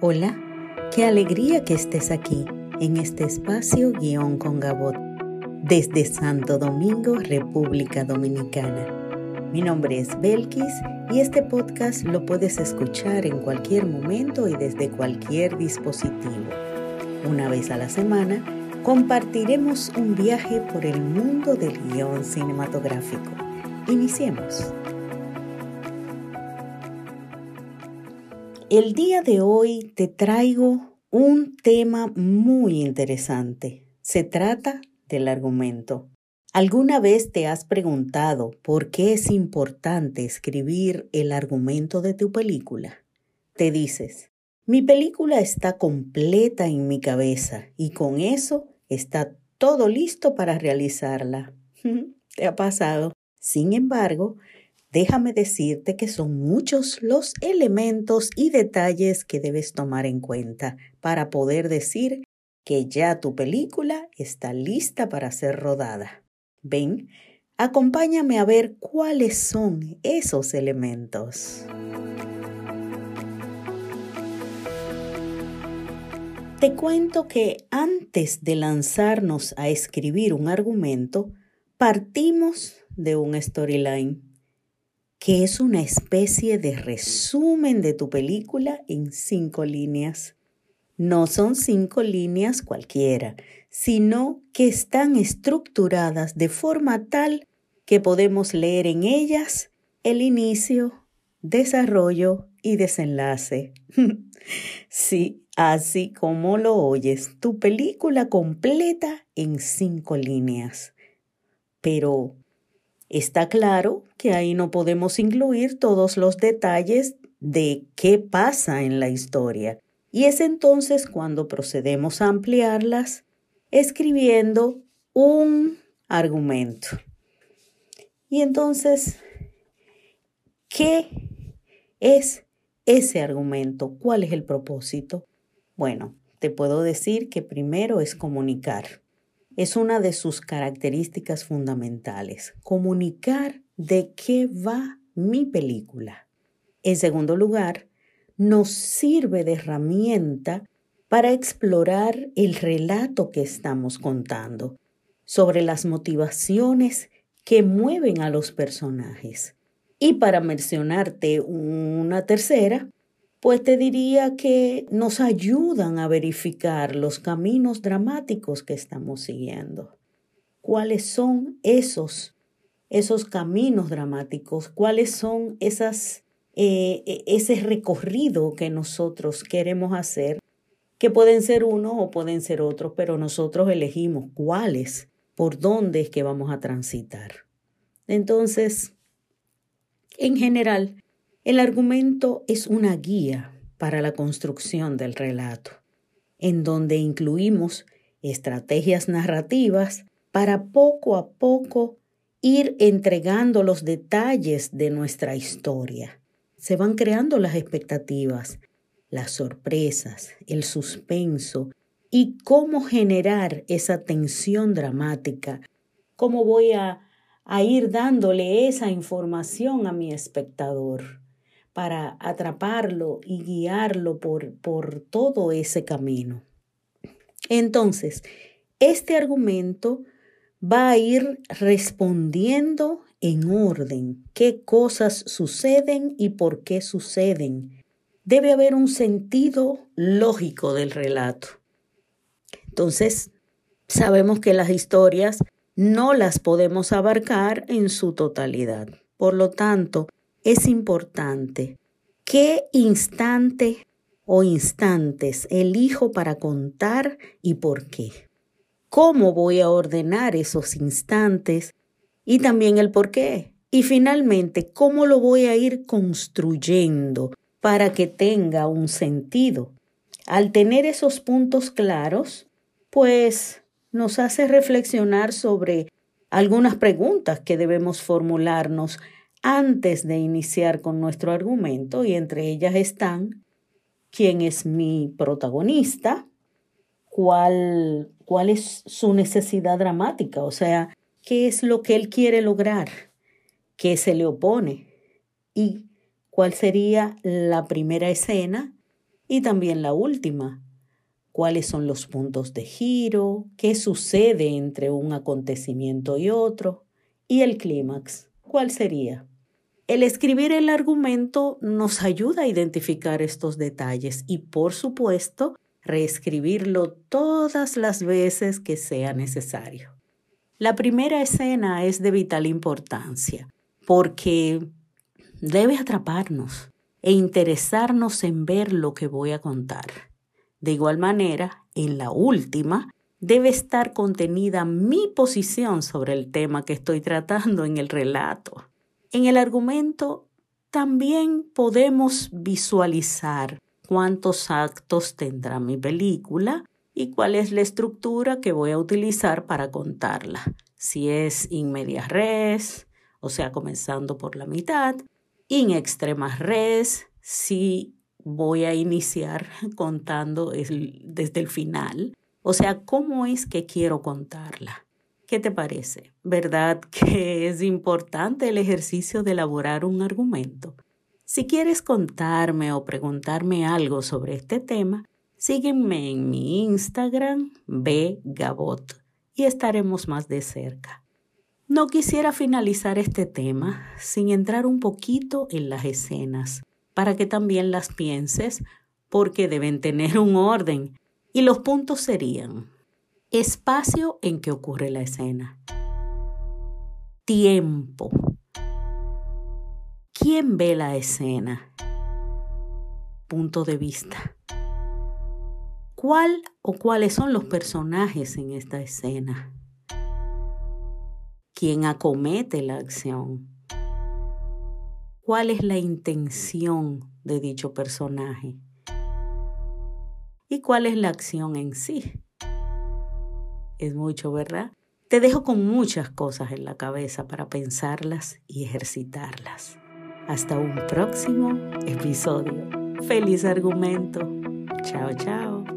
Hola, qué alegría que estés aquí en este espacio guion con Gabot desde Santo Domingo, República Dominicana. Mi nombre es Belkis y este podcast lo puedes escuchar en cualquier momento y desde cualquier dispositivo. Una vez a la semana compartiremos un viaje por el mundo del guion cinematográfico. Iniciemos. El día de hoy te traigo un tema muy interesante. Se trata del argumento. ¿Alguna vez te has preguntado por qué es importante escribir el argumento de tu película? Te dices, mi película está completa en mi cabeza y con eso está todo listo para realizarla. ¿Te ha pasado? Sin embargo, déjame decirte que son muchos los elementos y detalles que debes tomar en cuenta para poder decir que ya tu película está lista para ser rodada. Ven, acompáñame a ver cuáles son esos elementos. Te cuento que antes de lanzarnos a escribir un argumento, partimos de un storyline que es una especie de resumen de tu película en cinco líneas. No son cinco líneas cualquiera, sino que están estructuradas de forma tal que podemos leer en ellas el inicio, desarrollo y desenlace. sí, así como lo oyes, tu película completa en cinco líneas. Pero Está claro que ahí no podemos incluir todos los detalles de qué pasa en la historia. Y es entonces cuando procedemos a ampliarlas escribiendo un argumento. Y entonces, ¿qué es ese argumento? ¿Cuál es el propósito? Bueno, te puedo decir que primero es comunicar es una de sus características fundamentales, comunicar de qué va mi película. En segundo lugar, nos sirve de herramienta para explorar el relato que estamos contando, sobre las motivaciones que mueven a los personajes. Y para mencionarte una tercera, pues te diría que nos ayudan a verificar los caminos dramáticos que estamos siguiendo. ¿Cuáles son esos, esos caminos dramáticos? ¿Cuáles son esas, eh, e, ese recorrido que nosotros queremos hacer? Que pueden ser uno o pueden ser otros, pero nosotros elegimos cuáles, por dónde es que vamos a transitar. Entonces, en general, el argumento es una guía para la construcción del relato, en donde incluimos estrategias narrativas para poco a poco ir entregando los detalles de nuestra historia. Se van creando las expectativas, las sorpresas, el suspenso y cómo generar esa tensión dramática, cómo voy a, ir dándole esa información a mi espectador para atraparlo y guiarlo por, por todo ese camino. Entonces, este argumento va a ir respondiendo en orden qué cosas suceden y por qué suceden. Debe haber un sentido lógico del relato. Entonces, sabemos que las historias no las podemos abarcar en su totalidad. Por lo tanto, es importante. ¿Qué instante o instantes elijo para contar y por qué? ¿Cómo voy a ordenar esos instantes? Y también el por qué. Y finalmente, ¿cómo lo voy a ir construyendo para que tenga un sentido? Al tener esos puntos claros, pues nos hace reflexionar sobre algunas preguntas que debemos formularnos antes de iniciar con nuestro argumento y entre ellas están quién es mi protagonista, cuál, cuál es su necesidad dramática, o sea, qué es lo que él quiere lograr, qué se le opone y cuál sería la primera escena Y también la última, cuáles son los puntos de giro, qué sucede entre un acontecimiento y otro, y el clímax, ¿cuál sería? El escribir el argumento nos ayuda a identificar estos detalles y, por supuesto, reescribirlo todas las veces que sea necesario. La primera escena es de vital importancia porque debe atraparnos e interesarnos en ver lo que voy a contar. De igual manera, en la última, debe estar contenida mi posición sobre el tema que estoy tratando en el relato. En el argumento también podemos visualizar cuántos actos tendrá mi película y cuál es la estructura que voy a utilizar para contarla. Si es in media res, o sea, comenzando por la mitad, in extremas res, si voy a iniciar contando desde el final. O sea, ¿cómo es que quiero contarla? ¿Qué te parece? ¿Verdad que es importante el ejercicio de elaborar un argumento? Si quieres contarme o preguntarme algo sobre este tema, sígueme en mi Instagram, bgabot, y estaremos más de cerca. No quisiera finalizar este tema sin entrar un poquito en las escenas para que también las pienses porque deben tener un orden. Y los puntos serían espacio en que ocurre la escena, tiempo, quién ve la escena, punto de vista, cuál o cuáles son los personajes en esta escena, quién acomete la acción cuál es la intención de dicho personaje y cuál es la acción en sí. Es mucho, ¿verdad? Te dejo con muchas cosas en la cabeza para pensarlas y ejercitarlas. Hasta un próximo episodio. Feliz argumento. Chao, chao.